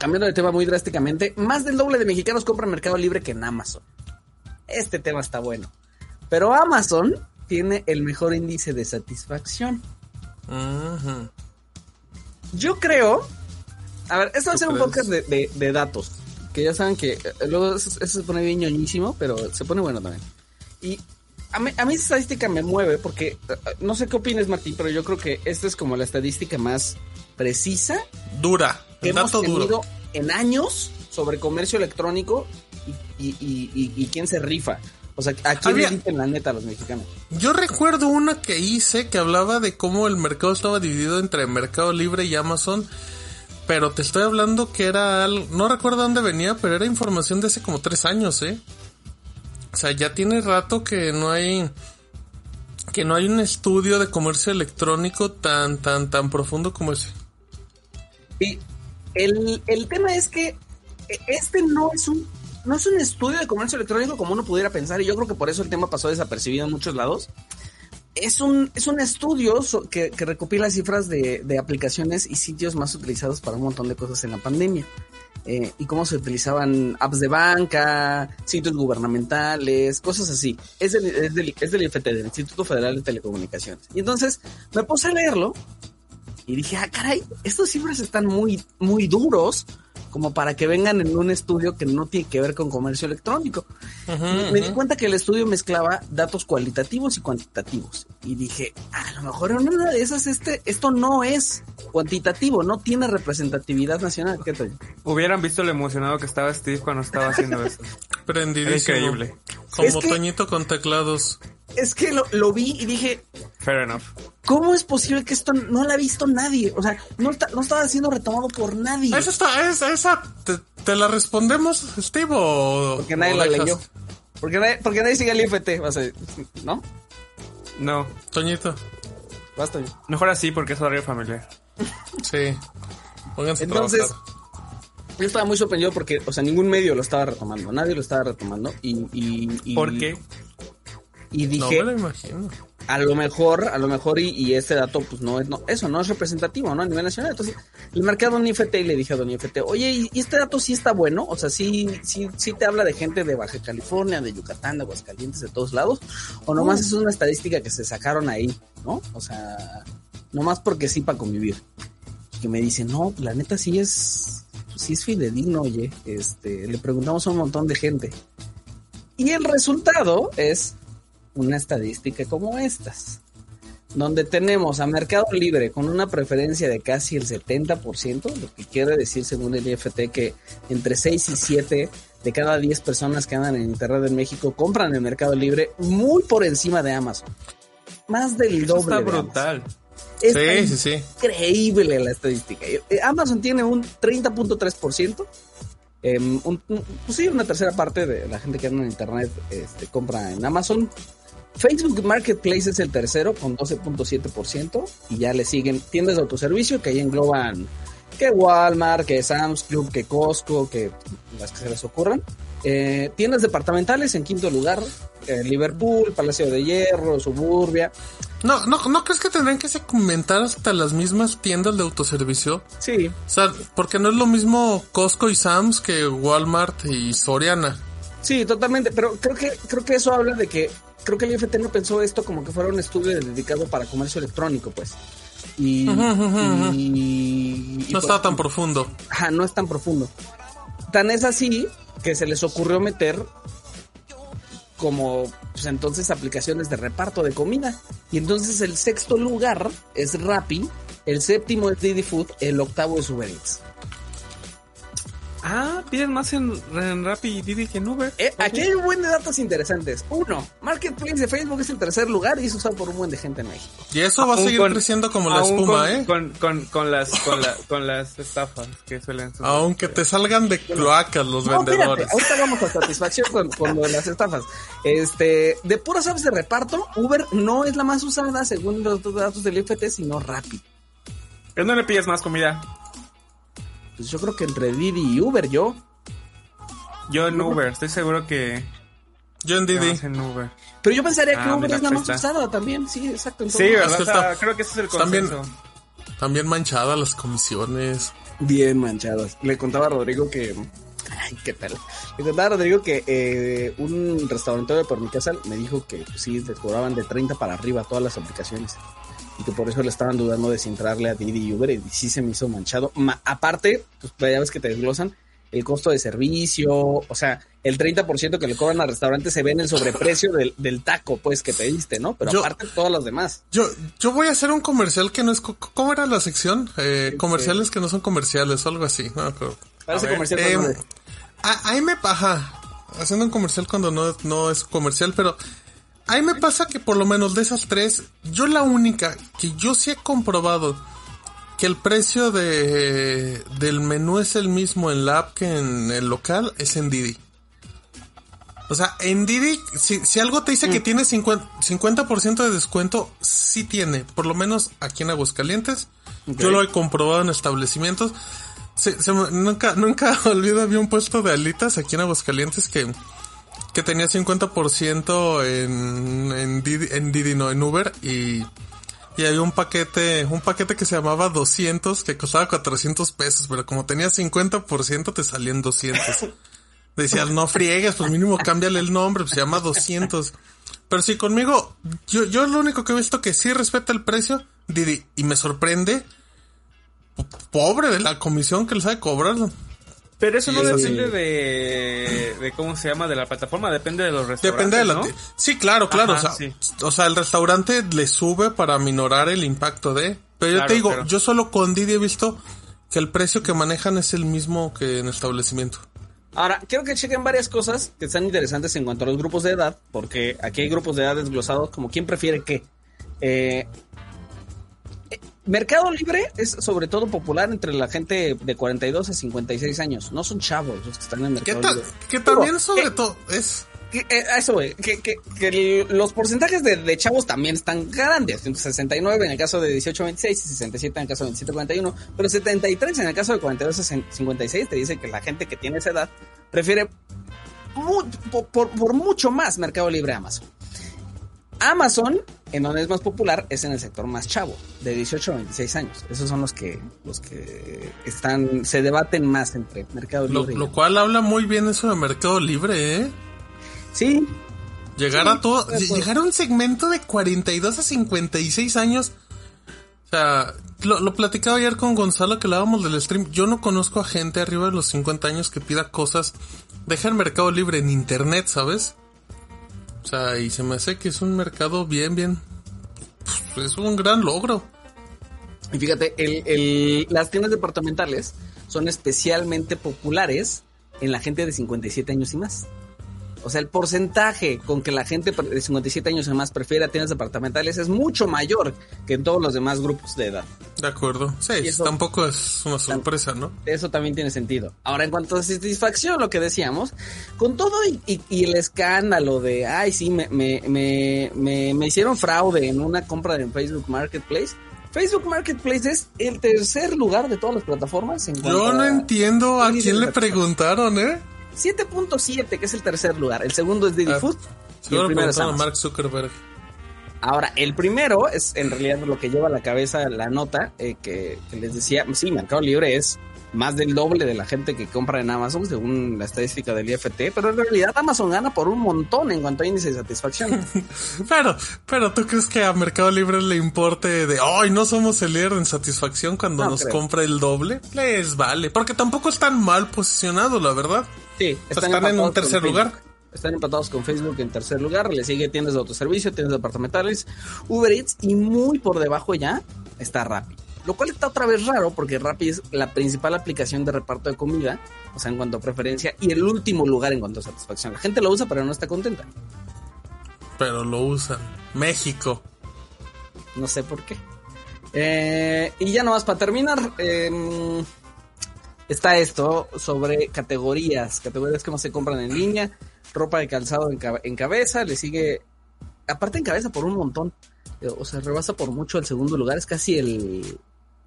cambiando de tema muy drásticamente, más del doble de mexicanos compran Mercado Libre que en Amazon. Este tema está bueno. Pero Amazon tiene el mejor índice de satisfacción. Yo creo. A ver, esto va a ser un podcast de, datos. Que ya saben que eh, luego eso, se pone bien ñoñísimo, pero se pone bueno también. Y a mí, a mí esa estadística me mueve porque eh, no sé qué opinas, Martín, pero yo creo que esta es como la estadística más precisa. Dura. Que hemos tenido en años sobre comercio electrónico y, y quién se rifa. O sea, ¿a quién le dicen la neta a los mexicanos? Yo recuerdo una que hice que hablaba de cómo el mercado estaba dividido entre Mercado Libre y Amazon. Pero te estoy hablando que era algo, no recuerdo dónde venía, pero era información de hace como tres años, ¿eh? O sea, ya tiene rato que no hay, que no hay un estudio de comercio electrónico tan, tan, tan profundo como ese. Y el, el tema es que este no es un no es un estudio de comercio electrónico como uno pudiera pensar, y yo creo que por eso el tema pasó desapercibido en muchos lados. Es un, es un estudio que, recopila cifras de, aplicaciones y sitios más utilizados para un montón de cosas en la pandemia. Eh, y cómo se utilizaban apps de banca, sitios gubernamentales, cosas así. Es del, es del, Instituto Federal de Telecomunicaciones. Y entonces me puse a leerlo y dije, ah, caray, estos cifras están muy, muy duros como para que vengan en un estudio que no tiene que ver con comercio electrónico. me, di cuenta que el estudio mezclaba datos cualitativos y cuantitativos. Y dije, a lo mejor en una de esas este, esto no es cuantitativo, no tiene representatividad nacional. ¿Qué tal? Hubieran visto lo emocionado que estaba Steve cuando estaba haciendo eso. Prendidísimo. Increíble. Como Toñito con teclados. Es que lo, lo vi y dije... Fair enough. ¿Cómo es posible que esto no lo ha visto nadie? O sea, no, está, no estaba siendo retomado por nadie. Esa, está, esa, te, la respondemos, Steve, o. Porque nadie la leyó. Porque nadie, porque nadie sigue el IFT, ¿no? No. Toñito. Basta. Mejor así porque es horario familiar. sí. Pónganse Entonces, yo estaba muy sorprendido porque, o sea, ningún medio lo estaba retomando. Nadie lo estaba retomando. Y. y, ¿Por qué? Y dije. No me lo imagino a lo mejor, a lo mejor, y, y este dato, pues no es, no, eso no es representativo, ¿no? A nivel nacional. Entonces, le marqué a Don IFT y le dije a Don IFT, oye, ¿y, este dato sí está bueno? O sea, sí, sí, sí te habla de gente de Baja California, de Yucatán, de Aguascalientes, de todos lados, o nomás es una estadística que se sacaron ahí, ¿no? O sea, nomás porque sí para convivir. Y que me dice, no, la neta sí es, sí es fidedigno, oye, este, le preguntamos a un montón de gente. Y el resultado es una estadística como estas, donde tenemos a Mercado Libre con una preferencia de casi el 70%, lo que quiere decir según el IFT que entre 6 y 7 de cada 10 personas que andan en Internet en México compran en Mercado Libre muy por encima de Amazon. Más del doble. Está brutal. sí, sí, sí. Increíble la estadística. Eh, Amazon tiene un 30.3%. Eh, em, un, pues sí, una tercera parte de la gente que anda en internet este, compra en Amazon. Facebook Marketplace es el tercero con 12.7% y ya le siguen tiendas de autoservicio que ahí engloban que Walmart, que Sam's Club, que Costco, que las que se les ocurran. Eh, tiendas departamentales en quinto lugar, eh, Liverpool, Palacio de Hierro, Suburbia. No, no, ¿no crees que tendrían que segmentar hasta las mismas tiendas de autoservicio? Sí. O sea, porque no es lo mismo Costco y Sam's que Walmart y Soriana. Sí, totalmente, pero creo que creo que eso habla de que creo que el IFT no pensó esto como que fuera un estudio dedicado para comercio electrónico, pues. Y, no estaba tan profundo. Ajá, no es tan profundo. Tan es así que se les ocurrió meter como pues entonces aplicaciones de reparto de comida. Y entonces el sexto lugar es Rappi, el séptimo es Didi Food, el octavo es Uber Eats. Ah, piden más en, en Rappi y Didi que en Uber. Eh, aquí hay un buen de datos interesantes. Uno, Marketplace de Facebook es el tercer lugar y es usado por un buen de gente en México. Y eso va a seguir creciendo como la espuma, ¿eh? Con, con, con, las, con, la, con las estafas que suelen suceder. Aunque te salgan de cloacas los vendedores. ahorita vamos a satisfacción con, con, lo de las estafas. Este, de puras apps de reparto, Uber no es la más usada según los datos del IFT, sino Rappi. ¿En dónde pides más comida? Pues yo creo que entre Didi y Uber, yo. Yo en Uber, estoy seguro que. Yo en Didi. En Uber. Pero yo pensaría que ah, Uber es la más usada también, sí, exacto. sí, ¿verdad? creo que ese es el consenso. También, también manchada las comisiones. Bien manchados. Le contaba a Rodrigo que. Ay, qué tal. Le contaba a Rodrigo que eh, un restaurante por mi casa me dijo que pues, sí, les cobraban de 30 para arriba todas las aplicaciones. Y que por eso le estaban dudando de si entrarle a Didi y Uber. Y sí se me hizo manchado. Ma- aparte, pues ya ves que te desglosan el costo de servicio. O sea, el 30% que le cobran al restaurante se ve en el sobreprecio del, del taco, pues, que pediste, ¿no? Pero Yo- aparte, todos los demás. Yo, yo voy a hacer un comercial que no es... ¿Cómo era la sección? Eh, comerciales que no son comerciales o algo así. No. Parece A comercial. Eh, a- ahí me paja haciendo un comercial cuando no, no es comercial, pero ahí me pasa que por lo menos de esas tres, yo la única que yo sí he comprobado que el precio de del menú es el mismo en la app que en el local es en Didi. O sea, en Didi, si, si algo te dice que tiene 50%, 50% de descuento, sí tiene. Por lo menos aquí en Aguascalientes. Yo lo he comprobado en establecimientos. Se- se nunca, nunca olvido, había un puesto de alitas aquí en Aguascalientes que, que tenía 50% en, en Didi, en Didi, no, en Uber y, y había un paquete, un paquete que se llamaba 200 que costaba 400 pesos, pero como tenía 50% te salían 200. Decías, no friegues, pues mínimo cámbiale el nombre, pues se llama 200. Pero sí, conmigo, yo, yo lo único que he visto que sí respeta el precio, Didi, y me sorprende, po- pobre de la comisión que le sabe cobrar. Pero eso no Sí. depende de, de cómo se llama de la plataforma, depende de los restaurantes. Depende de la... ¿no? Sí, claro, claro. Ajá, o, sea, sí. o sea, el restaurante le sube para minorar el impacto de... Pero yo te digo, pero- yo solo con Didi he visto que el precio que manejan es el mismo que en establecimiento. Ahora, quiero que chequen varias cosas que están interesantes en cuanto a los grupos de edad, porque aquí hay grupos de edad desglosados como quién prefiere qué. Eh, Mercado Libre es sobre todo popular entre la gente de 42 a 56 años. No son chavos los que están en Mercado Libre. que también sobre que- todo es... que, eh, eso, güey, que, que- que el- los porcentajes de, de chavos también están grandes. 69 en el caso de 18-26 y 67 en el caso de 27-41, pero 73 en el caso de 42-56 te dice que la gente que tiene esa edad prefiere por, por- por mucho más Mercado Libre a Amazon. Amazon, en donde es más popular, es en el sector más chavo, de 18 a 26 años. Esos son los que, los que están, se debaten más entre Mercado Lo, Libre y lo cual habla muy bien eso de Mercado Libre, ¿eh? Sí, Llegar Sí, a todo, llegar a un segmento de 42 a 56 años. O sea, lo, lo platicaba ayer con Gonzalo que hablábamos del stream. Yo no conozco a gente arriba de los 50 años que pida cosas. Deja el mercado libre en internet, ¿sabes? O sea, y se me hace que es un mercado bien, bien. pues, es un gran logro. Y fíjate, el, el- las tiendas departamentales son especialmente populares en la gente de 57 años y más. O sea, el porcentaje con que la gente de 57 años y más prefiere tiendas departamentales es mucho mayor que en todos los demás grupos de edad. De acuerdo. Sí, eso- tampoco es una sorpresa, ¿no? Eso también tiene sentido. Ahora, en cuanto a satisfacción, lo que decíamos, con todo y, y- y el escándalo de, ay, sí, me, me, me, me, hicieron fraude en una compra en Facebook Marketplace. Facebook Marketplace es el tercer lugar de todas las plataformas. En Yo no a- entiendo a quién le preguntaron, ¿eh? 7.7, que es el tercer lugar. El segundo es Didi Ah, Food. Y el primero es Amazon. Mark Zuckerberg. Ahora, el primero es en realidad lo que lleva a la cabeza la nota eh, que, que les decía. Sí, Mercado Libre es más del doble de la gente que compra en Amazon, según la estadística del IFT, pero en realidad Amazon gana por un montón en cuanto a índice de satisfacción. Pero, pero ¿tú crees que a Mercado Libre le importe de, ay, no somos el líder en satisfacción cuando No nos creo. compra el doble? Les vale, porque tampoco están mal posicionados, la verdad. Sí, Están en un tercer lugar. Están empatados con Facebook en tercer lugar, le sigue tiendas de autoservicio, tiendas departamentales, Uber Eats y muy por debajo ya está Rappi. Lo cual está otra vez raro porque Rappi es la principal aplicación de reparto de comida, o sea, en cuanto a preferencia, y el último lugar en cuanto a satisfacción. La gente lo usa pero no está contenta. Pero lo usan. México. No sé por qué. Eh, y ya nomás para terminar, eh, está esto sobre categorías, categorías que más se compran en línea, ropa de calzado en cabeza, le sigue, aparte en cabeza por un montón, eh, o sea, rebasa por mucho el segundo lugar, es casi el,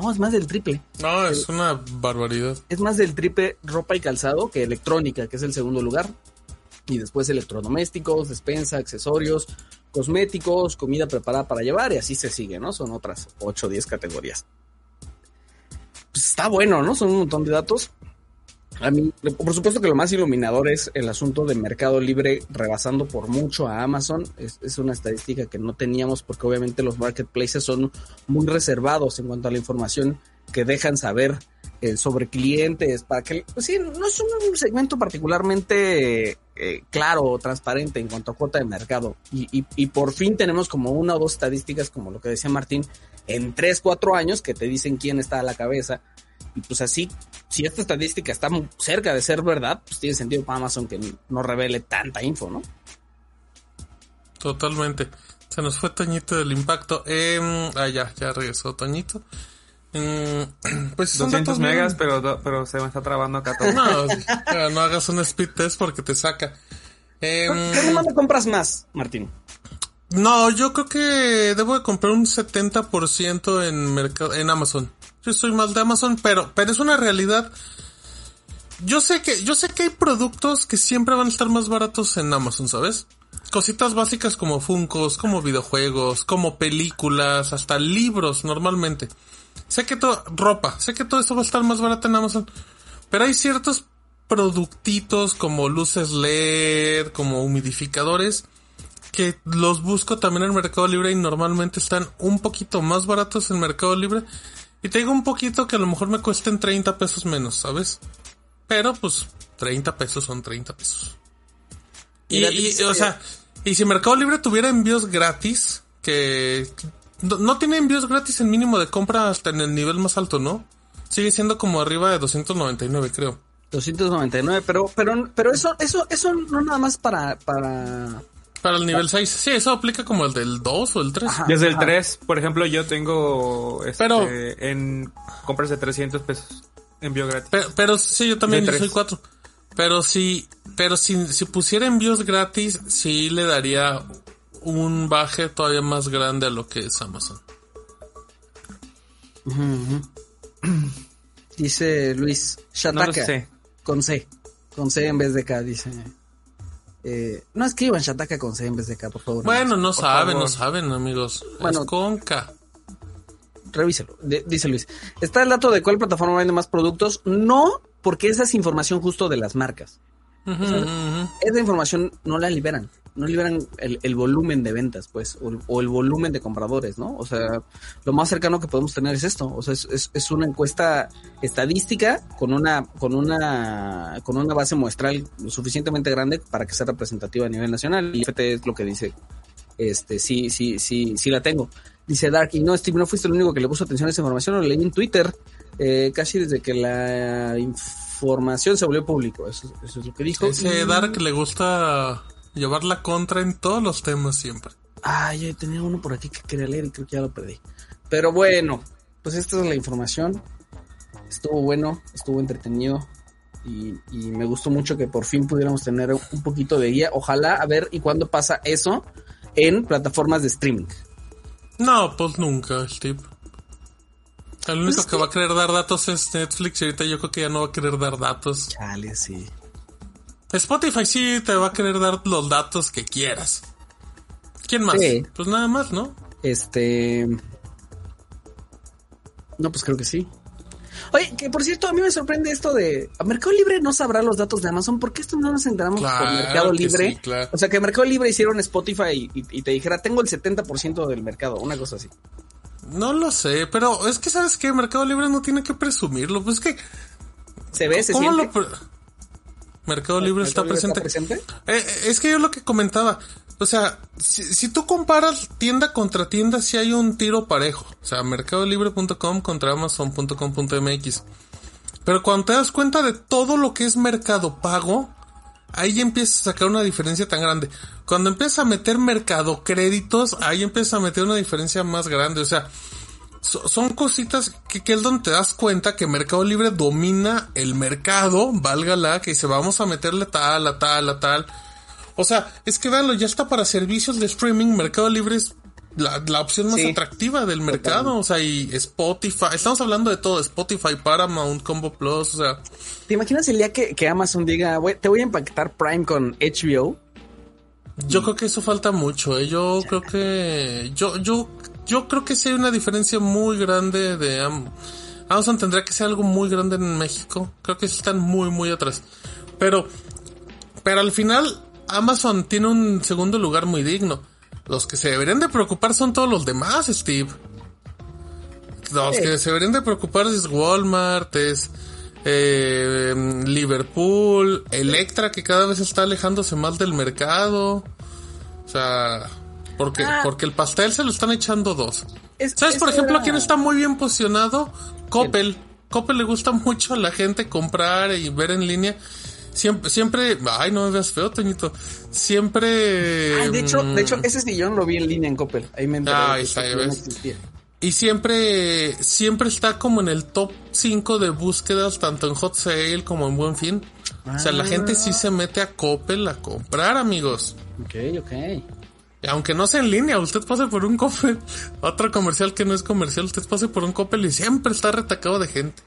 no, es más del triple, No, es una barbaridad. es más del triple ropa y calzado que electrónica, que es el segundo lugar. Y después electrodomésticos, despensa, accesorios, cosméticos, comida preparada para llevar y así se sigue, ¿no? Son otras 8 o 10 categorías. Pues está bueno, ¿no? Son un montón de datos. A mí, por supuesto que lo más iluminador es el asunto de Mercado Libre rebasando por mucho a Amazon. Es, es, una estadística que no teníamos porque obviamente los marketplaces son muy reservados en cuanto a la información que dejan saber eh, sobre clientes, para que, pues sí, no es un segmento particularmente eh, claro o transparente en cuanto a cuota de mercado. Y, y, y, por fin tenemos como una o dos estadísticas, como lo que decía Martín, en tres, cuatro años que te dicen quién está a la cabeza. Y pues así, si esta estadística está cerca de ser verdad, pues tiene sentido para Amazon que no revele tanta info, ¿no? Totalmente. Se nos fue Toñito del impacto. Eh, ah, ya, ya regresó Toñito. Mm, pues son 200 megas, pero, pero se me está trabando acá todo. No, no hagas un speed test porque te saca. Eh, ¿Qué demanda compras más, Martín? No, yo creo que debo de comprar un 70% en mercado, en Amazon. Yo soy mal de Amazon, pero, pero es una realidad. Yo sé que, yo sé que hay productos que siempre van a estar más baratos en Amazon, ¿sabes? Cositas básicas como Funcos, como videojuegos, como películas, hasta libros normalmente. Sé que todo, ropa, sé que todo eso va a estar más barato en Amazon. Pero hay ciertos productitos como luces LED, como humidificadores, que los busco también en Mercado Libre y normalmente están un poquito más baratos en Mercado Libre. Y te digo un poquito que a lo mejor me cuesten 30 pesos menos, ¿sabes? Pero pues 30 pesos son 30 pesos. Y, y o sea, y si Mercado Libre tuviera envíos gratis, que no, tiene envíos gratis en mínimo de compra hasta en el nivel más alto, ¿no? Sigue siendo como arriba de 299, creo. 299, pero pero pero eso eso eso no nada más para para para el nivel 6. Sí, eso aplica como el del 2 o el 3. Desde el 3, por ejemplo, yo tengo este, pero, en compras de 300 pesos envío gratis. Pero, sí, yo también yo soy 4. Pero si pero si, si pusiera envíos gratis, sí le daría un baje todavía más grande a lo que es Amazon. Dice Luis, Shataka. Con C. Con C en vez de K, dice. Eh, no escriban Shataka con C en vez de K, por favor. Bueno, no saben, no saben, amigos. Bueno, es con K. Revíselo, dice Luis. ¿Está el dato de cuál plataforma vende más productos? No, porque esa es información justo de las marcas. Esa información no la liberan no liberan el, el, volumen de ventas, pues, o, el volumen de compradores, ¿no? O sea, lo más cercano que podemos tener es esto, o sea, es, es, es, una encuesta estadística con una, con una, con una base muestral suficientemente grande para que sea representativa a nivel nacional. Y FT es lo que dice, este, sí, sí, sí, sí la tengo. Dice Dark, y no, Steve, no fuiste el único que le puso atención a esa información, lo leí en Twitter, eh, casi desde que la información se volvió público, eso, eso es lo que dijo. Ese Dark le gusta llevar la contra en todos los temas siempre. Ah, yo tenía uno por aquí que quería leer y creo que ya lo perdí. Pero bueno, pues esta es la información. Estuvo bueno, estuvo entretenido y, y, me gustó mucho que por fin pudiéramos tener un poquito de guía. Ojalá a ver y cuándo pasa eso en plataformas de streaming. No, pues nunca, Steve. El único pues que, va a querer dar datos es Netflix y ahorita yo creo que ya no va a querer dar datos. Chale, sí. Spotify sí te va a querer dar los datos que quieras. ¿Quién más? Pues nada más, ¿no? Este. No, pues creo que sí. Oye, que por cierto, a mí me sorprende esto de. Mercado Libre no sabrá los datos de Amazon. ¿Por qué esto no nos enteramos por Mercado Libre? O sea, que Mercado Libre hicieron Spotify y, y te dijera, tengo el 70% del mercado, una cosa así. No lo sé, pero es que sabes que Mercado Libre no tiene que presumirlo. Pues es que. Se ve, se ¿cómo siente? Lo Mercado Libre está, presente. Eh, es que yo lo que comentaba, o sea, si, tú comparas tienda contra tienda, si hay un tiro parejo. O sea, mercadolibre.com contra amazon.com.mx. Pero cuando te das cuenta de todo lo que es mercado pago, ahí empiezas a sacar una diferencia tan grande. Cuando empiezas a meter mercado créditos, ahí empiezas a meter una diferencia más grande. O sea, son cositas que, que es donde te das cuenta que Mercado Libre domina el mercado, válgala, que dice vamos a meterle tal, a tal, a tal. O sea, es que véanlo, ya está para servicios de streaming, Mercado Libre es la, la opción más atractiva del mercado, o sea, y Spotify, estamos hablando de todo, Spotify, Paramount, Combo Plus, o sea. ¿Te imaginas el día que, que Amazon diga, te voy a impactar Prime con HBO? Yo creo que eso falta mucho, ¿eh? yo creo que yo yo yo creo que sí hay una diferencia muy grande de Amazon tendría que ser algo muy grande en México. Creo que están muy, muy atrás. Pero, pero al final, Amazon tiene un segundo lugar muy digno. Los que se deberían de preocupar son todos los demás, Steve. Los que se deberían de preocupar es Walmart, es eh, Liverpool, Electra, que cada vez está alejándose más del mercado. O sea, porque, ah. porque el pastel se lo están echando dos. ¿Sabes, por ejemplo, quién está muy bien posicionado? Coppel. Coppel le gusta mucho a la gente comprar y ver en línea. Siempre, siempre, ay, no me veas feo, Toñito. Siempre. Ay, de hecho, de hecho, mm, ese sillón lo vi en línea en Coppel. Ahí me enteré. Ah, está, y siempre, siempre está como en el top 5 de búsquedas, tanto en Hot Sale como en Buen Fin. O sea, la gente sí se mete a Coppel a comprar, amigos. Ok, ok. Aunque no sea en línea, usted pase por un Coppel, otro comercial que no es comercial, usted pase por un Coppel y siempre está retacado de gente.